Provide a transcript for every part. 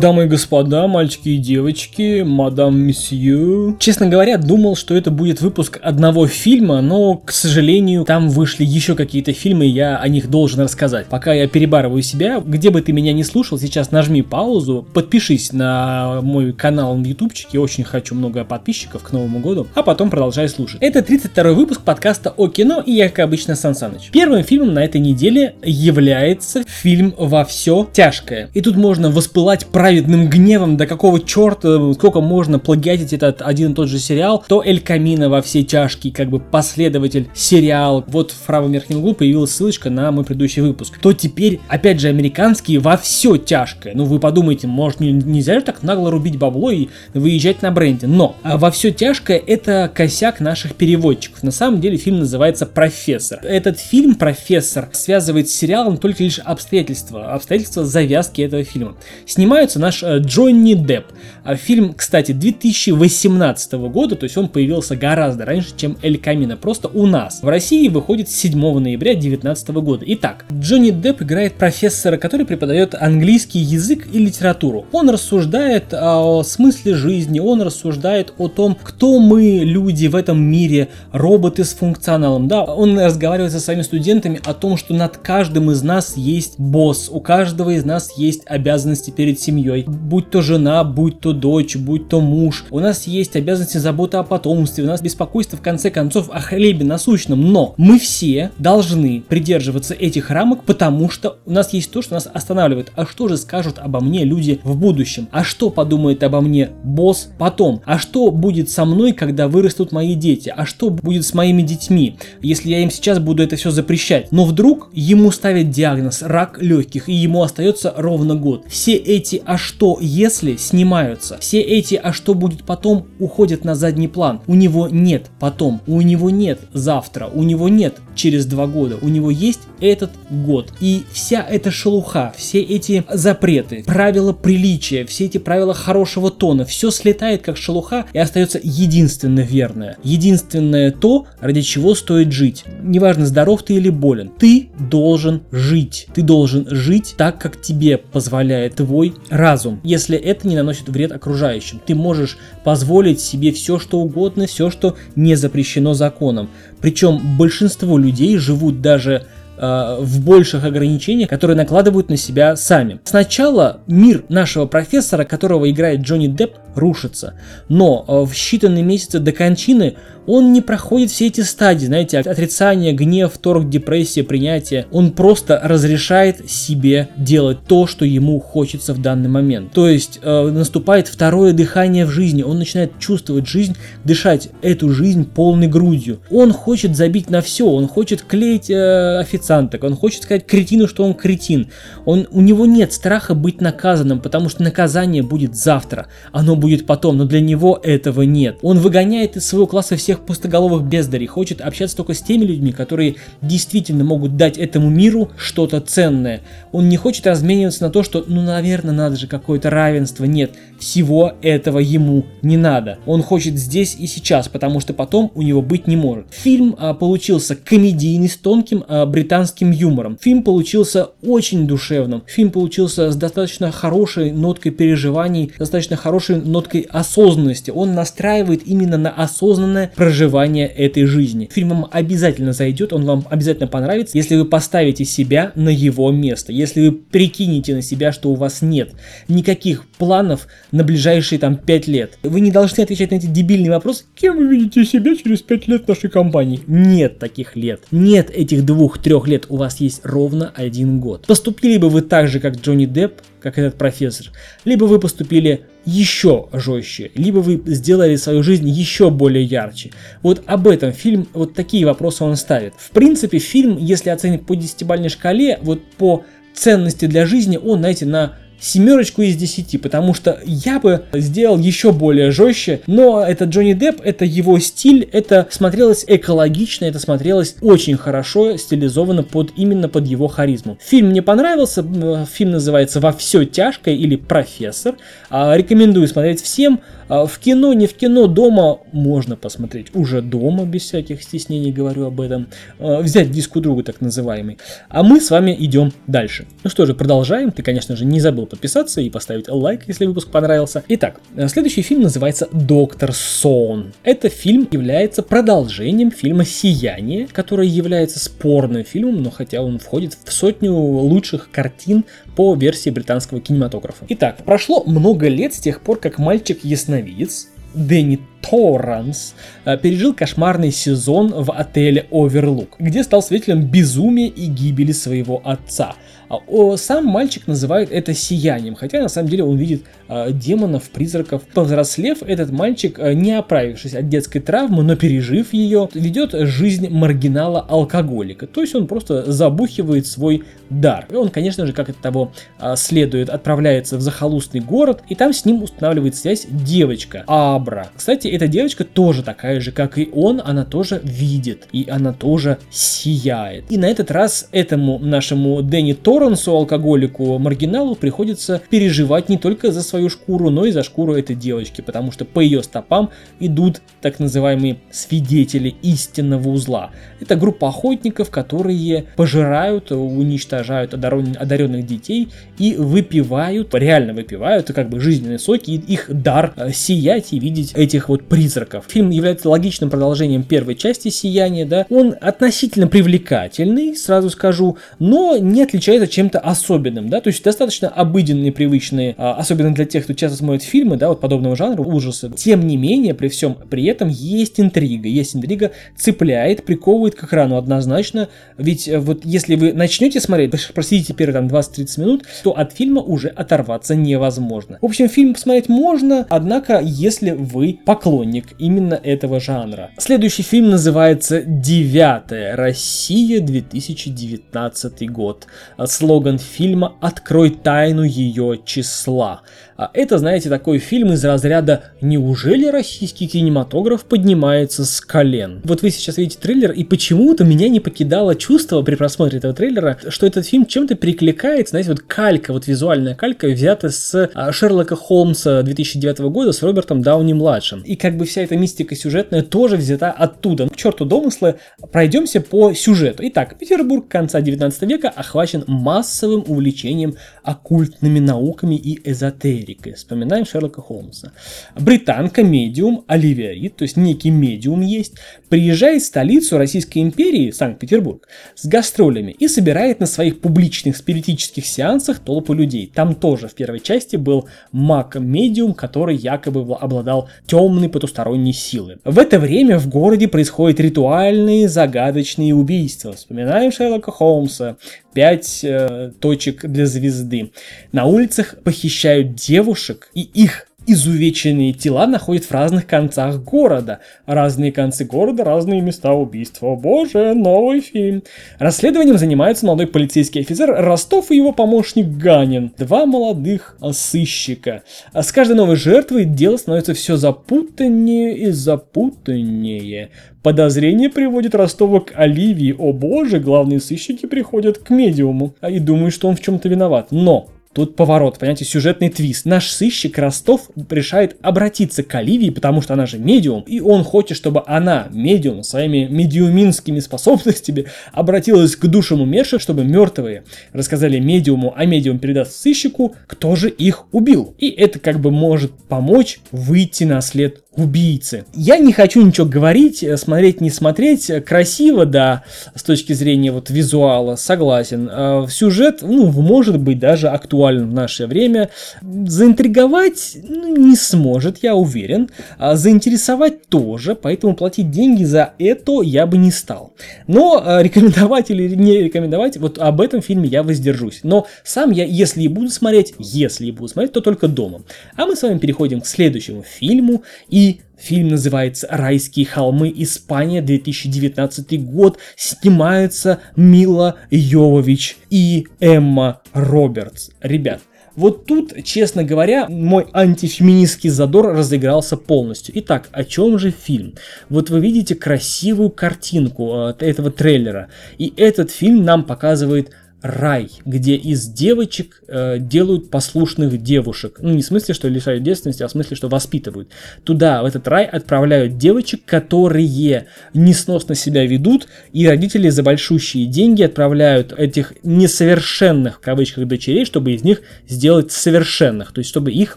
Дамы и господа, мальчики и девочки, мадам месье. Честно говоря, думал, что это будет выпуск одного фильма, но, к сожалению, там вышли еще какие-то фильмы, я о них должен рассказать. Пока я перебарываю себя, где бы ты меня не слушал, сейчас нажми паузу, подпишись на мой канал на ютубчике, очень хочу много подписчиков к Новому году, а потом продолжай слушать. Это 32 выпуск подкаста о кино, и я, как обычно, Сан Саныч. Первым фильмом на этой неделе является фильм «Во все тяжкое». И тут можно воспылать праведным гневом, до какого черта, сколько можно плагиатить этот один и тот же сериал, то Эль Камино во все тяжкие, как бы последователь сериал. Вот в правом верхнем углу появилась ссылочка на мой предыдущий выпуск. То теперь, опять же, американские во все тяжкое. Ну, вы подумайте, может, нельзя же так нагло рубить бабло и выезжать на бренде. Но а во все тяжкое это косяк наших переводчиков. На самом деле фильм называется «Профессор». Этот фильм «Профессор» связывает с сериалом только лишь обстоятельства. Обстоятельства завязки этого фильма. Снимают называется наш э, Джонни Депп. А фильм, кстати, 2018 года, то есть он появился гораздо раньше, чем Эль Камино, просто у нас. В России выходит 7 ноября 2019 года. Итак, Джонни Депп играет профессора, который преподает английский язык и литературу. Он рассуждает о смысле жизни, он рассуждает о том, кто мы, люди в этом мире, роботы с функционалом. Да, он разговаривает со своими студентами о том, что над каждым из нас есть босс, у каждого из нас есть обязанности перед семьей семьей, будь то жена, будь то дочь, будь то муж. У нас есть обязанности забота о потомстве, у нас беспокойство в конце концов о хлебе насущном, но мы все должны придерживаться этих рамок, потому что у нас есть то, что нас останавливает. А что же скажут обо мне люди в будущем? А что подумает обо мне босс потом? А что будет со мной, когда вырастут мои дети? А что будет с моими детьми, если я им сейчас буду это все запрещать? Но вдруг ему ставят диагноз рак легких, и ему остается ровно год. Все эти «а что если» снимаются. Все эти «а что будет потом» уходят на задний план. У него нет потом, у него нет завтра, у него нет через два года, у него есть этот год. И вся эта шелуха, все эти запреты, правила приличия, все эти правила хорошего тона, все слетает как шелуха и остается единственное верное. Единственное то, ради чего стоит жить. Неважно, здоров ты или болен. Ты должен жить. Ты должен жить так, как тебе позволяет твой разум, если это не наносит вред окружающим. Ты можешь позволить себе все, что угодно, все, что не запрещено законом. Причем большинство людей живут даже э, в больших ограничениях, которые накладывают на себя сами. Сначала мир нашего профессора, которого играет Джонни Депп, рушится. Но э, в считанные месяцы до кончины он не проходит все эти стадии, знаете, отрицание, гнев, торг, депрессия, принятие. Он просто разрешает себе делать то, что ему хочется в данный момент. То есть э, наступает второе дыхание в жизни. Он начинает чувствовать жизнь, дышать эту жизнь полной грудью. Он хочет забить на все. Он хочет клеить э, официанток. Он хочет сказать кретину, что он кретин. Он, у него нет страха быть наказанным, потому что наказание будет завтра. Оно будет потом, но для него этого нет. Он выгоняет из своего класса всех пустоголовых бездарей, хочет общаться только с теми людьми, которые действительно могут дать этому миру что-то ценное. Он не хочет размениваться на то, что, ну, наверное, надо же какое-то равенство. Нет, всего этого ему не надо. Он хочет здесь и сейчас, потому что потом у него быть не может. Фильм а, получился комедийный с тонким а, британским юмором. Фильм получился очень душевным. Фильм получился с достаточно хорошей ноткой переживаний, достаточно хорошей ноткой осознанности. Он настраивает именно на осознанное проживание этой жизни. Фильм вам обязательно зайдет, он вам обязательно понравится, если вы поставите себя на его место, если вы прикинете на себя, что у вас нет никаких планов на ближайшие там 5 лет. Вы не должны отвечать на эти дебильные вопросы, кем вы видите себя через 5 лет нашей компании. Нет таких лет. Нет этих двух-трех лет, у вас есть ровно один год. Поступили бы вы так же, как Джонни Депп, как этот профессор, либо вы поступили еще жестче, либо вы сделали свою жизнь еще более ярче. Вот об этом фильм, вот такие вопросы он ставит. В принципе, фильм, если оценить по десятибальной шкале, вот по ценности для жизни, он, знаете, на семерочку из 10, потому что я бы сделал еще более жестче, но это Джонни Депп, это его стиль, это смотрелось экологично, это смотрелось очень хорошо, стилизовано под именно под его харизму. Фильм мне понравился, фильм называется «Во все тяжкое» или «Профессор», а, рекомендую смотреть всем, а, в кино, не в кино, дома можно посмотреть. Уже дома, без всяких стеснений говорю об этом. А, взять диск у друга, так называемый. А мы с вами идем дальше. Ну что же, продолжаем. Ты, конечно же, не забыл подписаться и поставить лайк, если выпуск понравился. Итак, следующий фильм называется «Доктор Сон». Этот фильм является продолжением фильма «Сияние», который является спорным фильмом, но хотя он входит в сотню лучших картин по версии британского кинематографа. Итак, прошло много лет с тех пор, как мальчик-ясновидец Дэнни Торранс э, пережил кошмарный сезон в отеле Оверлук, где стал свидетелем безумия и гибели своего отца – а, сам мальчик называет это сиянием, хотя на самом деле он видит э, демонов, призраков. Повзрослев, этот мальчик, э, не оправившись от детской травмы, но пережив ее, ведет жизнь маргинала-алкоголика. То есть он просто забухивает свой дар. И он, конечно же, как это того следует, отправляется в захолустный город, и там с ним устанавливает связь девочка Абра. Кстати, эта девочка тоже такая же, как и он, она тоже видит, и она тоже сияет. И на этот раз этому нашему Дэнни Тор Лоренсу, алкоголику, маргиналу, приходится переживать не только за свою шкуру, но и за шкуру этой девочки, потому что по ее стопам идут так называемые свидетели истинного узла. Это группа охотников, которые пожирают, уничтожают одаренных детей и выпивают, реально выпивают, как бы жизненные соки, их дар э, сиять и видеть этих вот призраков. Фильм является логичным продолжением первой части «Сияния», да, он относительно привлекательный, сразу скажу, но не отличается чем-то особенным, да, то есть достаточно обыденные, привычные, а, особенно для тех, кто часто смотрит фильмы, да, вот подобного жанра, ужасы. Тем не менее, при всем при этом есть интрига, есть интрига, цепляет, приковывает к экрану однозначно, ведь э, вот если вы начнете смотреть, просидите первые там 20-30 минут, то от фильма уже оторваться невозможно. В общем, фильм посмотреть можно, однако, если вы поклонник именно этого жанра. Следующий фильм называется «Девятая. Россия. 2019 год» слоган фильма «Открой тайну ее числа». А это, знаете, такой фильм из разряда «Неужели российский кинематограф поднимается с колен?». Вот вы сейчас видите трейлер, и почему-то меня не покидало чувство при просмотре этого трейлера, что этот фильм чем-то перекликается, знаете, вот калька, вот визуальная калька взята с а, Шерлока Холмса 2009 года с Робертом Дауни-младшим. И как бы вся эта мистика сюжетная тоже взята оттуда. К черту домыслы, пройдемся по сюжету. Итак, Петербург конца 19 века охвачен массовым увлечением оккультными науками и эзотерикой. Вспоминаем Шерлока Холмса. Британка, медиум, Оливия то есть некий медиум есть, приезжает в столицу Российской империи, Санкт-Петербург, с гастролями и собирает на своих публичных спиритических сеансах толпу людей. Там тоже в первой части был маг-медиум, который якобы обладал темной потусторонней силой. В это время в городе происходят ритуальные загадочные убийства. Вспоминаем Шерлока Холмса, 5 э, точек для звезды. На улицах похищают девушек, и их изувеченные тела находят в разных концах города. Разные концы города, разные места убийства. О боже, новый фильм. Расследованием занимается молодой полицейский офицер Ростов и его помощник Ганин. Два молодых сыщика. А с каждой новой жертвой дело становится все запутаннее и запутаннее. Подозрение приводит Ростова к Оливии. О боже, главные сыщики приходят к медиуму а и думают, что он в чем-то виноват. Но Тут поворот, понимаете, сюжетный твист. Наш сыщик Ростов решает обратиться к Оливии, потому что она же медиум, и он хочет, чтобы она, медиум, своими медиуминскими способностями обратилась к душам умерших, чтобы мертвые рассказали медиуму, а медиум передаст сыщику, кто же их убил. И это как бы может помочь выйти на след убийцы. Я не хочу ничего говорить, э, смотреть, не смотреть. Красиво, да, с точки зрения вот визуала, согласен. А сюжет, ну, может быть, даже актуален в наше время. Заинтриговать ну, не сможет, я уверен. А заинтересовать тоже, поэтому платить деньги за это я бы не стал. Но а, рекомендовать или не рекомендовать, вот об этом фильме я воздержусь. Но сам я, если и буду смотреть, если и буду смотреть, то только дома. А мы с вами переходим к следующему фильму. И Фильм называется «Райские холмы. Испания. 2019 год». Снимаются Мила Йовович и Эмма Робертс. Ребят, вот тут, честно говоря, мой антифеминистский задор разыгрался полностью. Итак, о чем же фильм? Вот вы видите красивую картинку э, этого трейлера. И этот фильм нам показывает рай, где из девочек э, делают послушных девушек. Ну, не в смысле, что лишают девственности, а в смысле, что воспитывают. Туда, в этот рай, отправляют девочек, которые несносно себя ведут, и родители за большущие деньги отправляют этих несовершенных, в кавычках, дочерей, чтобы из них сделать совершенных, то есть чтобы их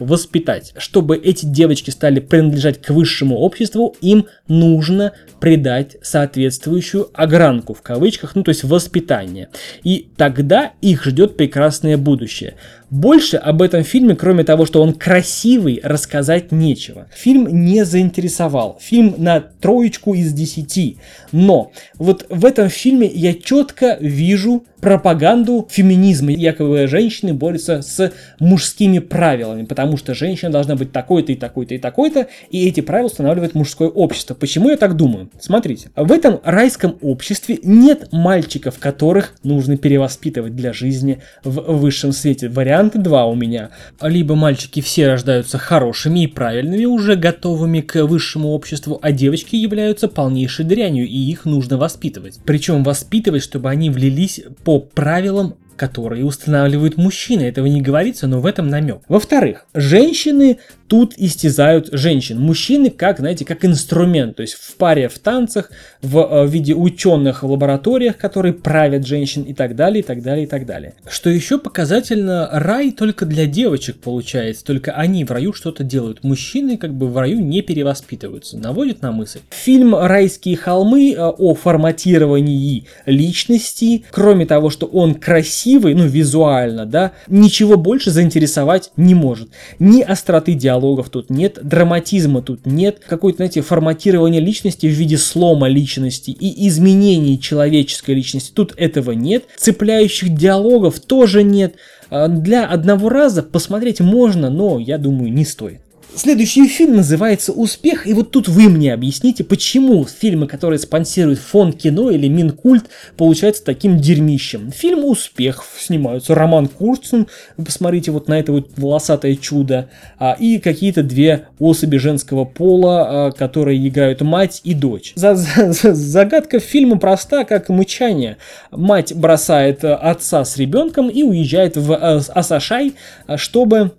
воспитать. Чтобы эти девочки стали принадлежать к высшему обществу, им нужно придать соответствующую огранку, в кавычках, ну то есть воспитание. И тогда их ждет прекрасное будущее. Больше об этом фильме, кроме того, что он красивый, рассказать нечего. Фильм не заинтересовал. Фильм на троечку из десяти. Но вот в этом фильме я четко вижу пропаганду феминизма. Якобы женщины борются с мужскими правилами, потому что женщина должна быть такой-то и такой-то и такой-то, и эти правила устанавливает мужское общество. Почему я так думаю? Смотрите, в этом райском обществе нет мальчиков, которых нужно перевоспитывать для жизни в высшем свете. Варианты два у меня. Либо мальчики все рождаются хорошими и правильными, уже готовыми к высшему обществу, а девочки являются полнейшей дрянью, и их нужно воспитывать. Причем воспитывать, чтобы они влились по правилам которые устанавливают мужчины. Этого не говорится, но в этом намек. Во-вторых, женщины тут истязают женщин. Мужчины как, знаете, как инструмент. То есть в паре в танцах, в, э, в виде ученых в лабораториях, которые правят женщин и так далее, и так далее, и так далее. Что еще показательно, рай только для девочек получается. Только они в раю что-то делают. Мужчины как бы в раю не перевоспитываются. Наводит на мысль. Фильм «Райские холмы» э, о форматировании личности, кроме того, что он красивый, ну визуально, да, ничего больше заинтересовать не может. Ни остроты диалогов тут нет, драматизма тут нет, какое-то, знаете, форматирование личности в виде слома личности и изменений человеческой личности. Тут этого нет. Цепляющих диалогов тоже нет. А, для одного раза посмотреть можно, но я думаю, не стоит. Следующий фильм называется «Успех», и вот тут вы мне объясните, почему фильмы, которые спонсирует фонд кино или Минкульт, получаются таким дерьмищем. Фильм «Успех» снимаются Роман Курцин, вы посмотрите вот на это вот волосатое чудо, а, и какие-то две особи женского пола, а, которые играют мать и дочь. За, за, загадка фильма проста, как мычание. Мать бросает отца с ребенком и уезжает в а, Асашай, чтобы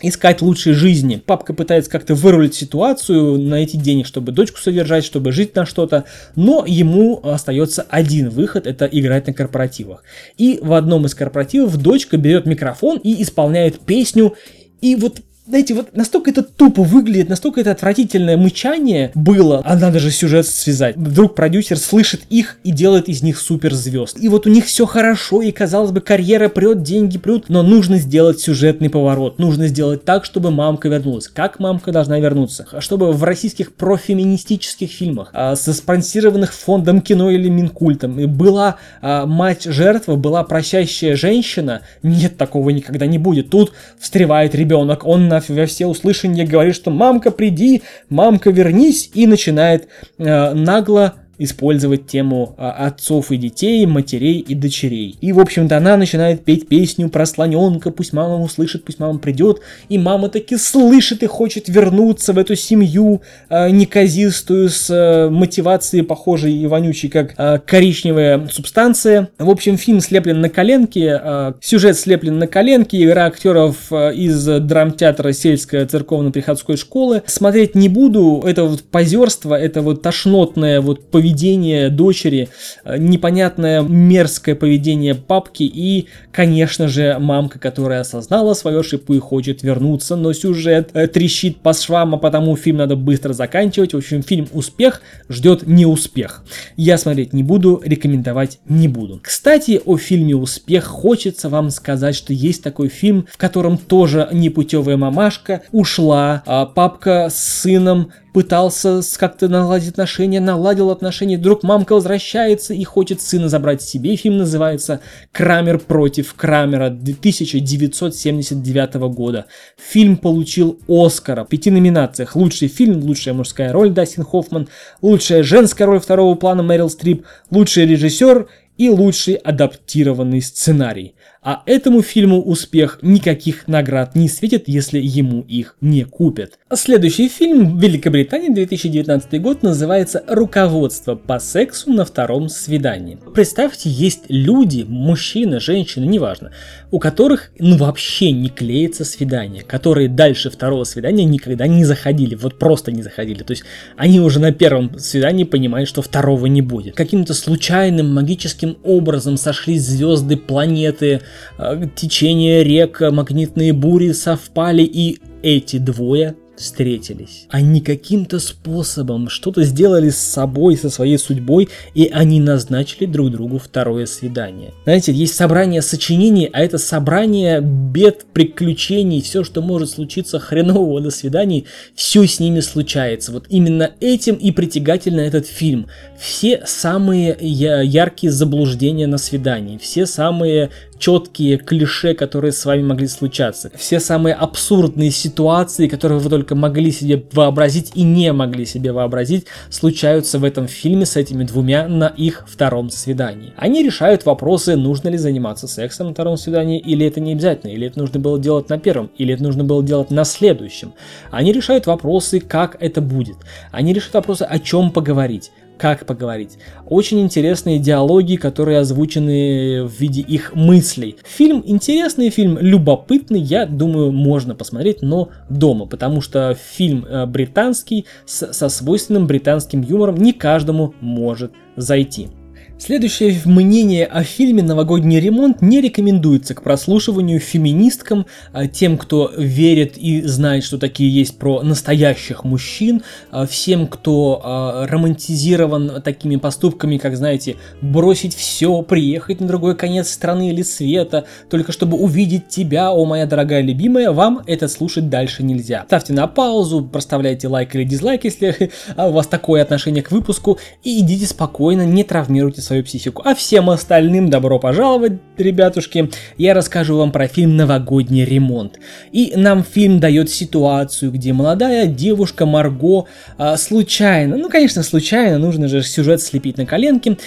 искать лучшей жизни. Папка пытается как-то вырулить ситуацию, найти денег, чтобы дочку содержать, чтобы жить на что-то, но ему остается один выход, это играть на корпоративах. И в одном из корпоративов дочка берет микрофон и исполняет песню, и вот знаете, вот настолько это тупо выглядит, настолько это отвратительное мычание было, а надо же сюжет связать. Вдруг продюсер слышит их и делает из них суперзвезд. И вот у них все хорошо, и казалось бы, карьера прет, деньги прет, но нужно сделать сюжетный поворот. Нужно сделать так, чтобы мамка вернулась. Как мамка должна вернуться? Чтобы в российских профеминистических фильмах, а, со спонсированных фондом кино или Минкультом, была а, мать жертва, была прощающая женщина. Нет, такого никогда не будет. Тут встревает ребенок, он на, во все услышания говорит, что «мамка, приди», «мамка, вернись», и начинает э, нагло использовать тему а, отцов и детей, матерей и дочерей. И, в общем-то, она начинает петь песню про слоненка, пусть мама услышит, пусть мама придет, и мама таки слышит и хочет вернуться в эту семью э, неказистую с э, мотивацией похожей и вонючей, как э, коричневая субстанция. В общем, фильм слеплен на коленке, э, сюжет слеплен на коленке, игра актеров э, из драмтеатра сельской церковно-приходской школы. Смотреть не буду, это вот позерство, это вот тошнотное вот поведение поведение дочери, э, непонятное мерзкое поведение папки и, конечно же, мамка, которая осознала свою ошибку и хочет вернуться, но сюжет э, трещит по швам, а потому фильм надо быстро заканчивать. В общем, фильм «Успех» ждет неуспех. Я смотреть не буду, рекомендовать не буду. Кстати, о фильме «Успех» хочется вам сказать, что есть такой фильм, в котором тоже непутевая мамашка ушла, а папка с сыном пытался как-то наладить отношения, наладил отношения, вдруг мамка возвращается и хочет сына забрать себе. Фильм называется «Крамер против Крамера» 1979 года. Фильм получил Оскара в пяти номинациях. Лучший фильм, лучшая мужская роль Дастин Хоффман, лучшая женская роль второго плана Мэрил Стрип, лучший режиссер и лучший адаптированный сценарий. А этому фильму успех никаких наград не светит, если ему их не купят. Следующий фильм в Великобритании 2019 год называется «Руководство по сексу на втором свидании». Представьте, есть люди, мужчины, женщины, неважно, у которых ну вообще не клеится свидание, которые дальше второго свидания никогда не заходили, вот просто не заходили. То есть они уже на первом свидании понимают, что второго не будет. Каким-то случайным магическим образом сошлись звезды, планеты, течение рек, магнитные бури совпали, и эти двое встретились. Они каким-то способом что-то сделали с собой, со своей судьбой, и они назначили друг другу второе свидание. Знаете, есть собрание сочинений, а это собрание бед, приключений, все, что может случиться хренового на свидании, все с ними случается. Вот именно этим и притягательно этот фильм. Все самые яркие заблуждения на свидании, все самые четкие клише, которые с вами могли случаться. Все самые абсурдные ситуации, которые вы только могли себе вообразить и не могли себе вообразить, случаются в этом фильме с этими двумя на их втором свидании. Они решают вопросы, нужно ли заниматься сексом на втором свидании, или это не обязательно, или это нужно было делать на первом, или это нужно было делать на следующем. Они решают вопросы, как это будет. Они решают вопросы, о чем поговорить как поговорить. Очень интересные диалоги, которые озвучены в виде их мыслей. Фильм интересный, фильм любопытный, я думаю, можно посмотреть, но дома, потому что фильм э, британский со свойственным британским юмором не каждому может зайти. Следующее мнение о фильме «Новогодний ремонт» не рекомендуется к прослушиванию феминисткам, а тем, кто верит и знает, что такие есть про настоящих мужчин, а всем, кто а, романтизирован такими поступками, как, знаете, бросить все, приехать на другой конец страны или света, только чтобы увидеть тебя, о моя дорогая любимая, вам это слушать дальше нельзя. Ставьте на паузу, проставляйте лайк или дизлайк, если у вас такое отношение к выпуску, и идите спокойно, не травмируйте свою свою психику. А всем остальным добро пожаловать, ребятушки. Я расскажу вам про фильм «Новогодний ремонт». И нам фильм дает ситуацию, где молодая девушка Марго а, случайно, ну конечно случайно, нужно же сюжет слепить на коленке,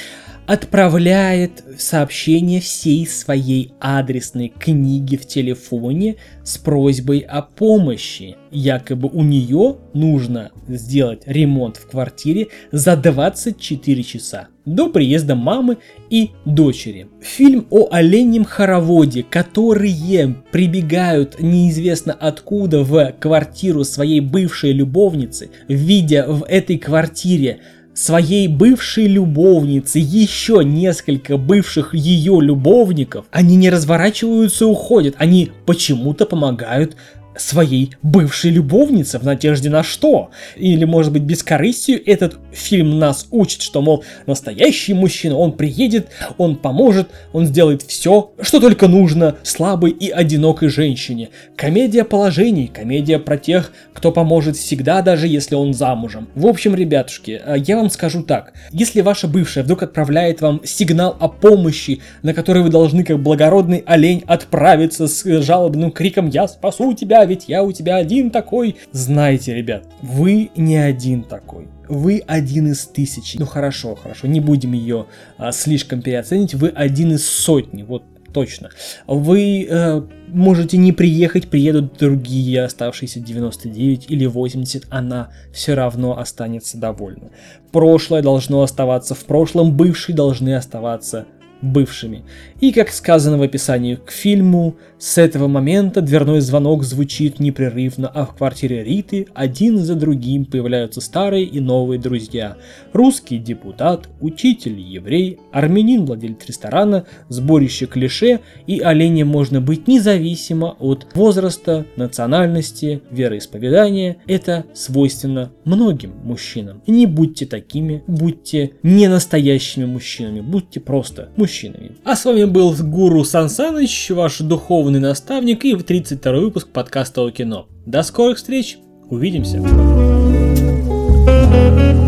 отправляет сообщение всей своей адресной книги в телефоне с просьбой о помощи. Якобы у нее нужно сделать ремонт в квартире за 24 часа до приезда мамы и дочери. Фильм о оленьем хороводе, которые прибегают неизвестно откуда в квартиру своей бывшей любовницы, видя в этой квартире своей бывшей любовницы, еще несколько бывших ее любовников, они не разворачиваются и уходят, они почему-то помогают своей бывшей любовнице в надежде на что? Или, может быть, бескорыстию этот фильм нас учит, что, мол, настоящий мужчина, он приедет, он поможет, он сделает все, что только нужно слабой и одинокой женщине. Комедия положений, комедия про тех, кто поможет всегда, даже если он замужем. В общем, ребятушки, э, я вам скажу так. Если ваша бывшая вдруг отправляет вам сигнал о помощи, на который вы должны, как благородный олень, отправиться с жалобным криком «Я спасу тебя!» Ведь я у тебя один такой. Знаете, ребят, вы не один такой. Вы один из тысячи. Ну хорошо, хорошо, не будем ее а, слишком переоценить. Вы один из сотни, вот точно. Вы э, можете не приехать, приедут другие оставшиеся 99 или 80, она все равно останется довольна. Прошлое должно оставаться в прошлом, бывшие должны оставаться бывшими. И, как сказано в описании к фильму, с этого момента дверной звонок звучит непрерывно, а в квартире Риты один за другим появляются старые и новые друзья. Русский депутат, учитель еврей, армянин владелец ресторана, сборище клише и оленем можно быть независимо от возраста, национальности, вероисповедания. Это свойственно многим мужчинам. Не будьте такими, будьте не настоящими мужчинами, будьте просто мужчинами. А с вами был Гуру Сансаныч, ваш духовный наставник и 32 выпуск подкаста о кино. До скорых встреч, увидимся! thank you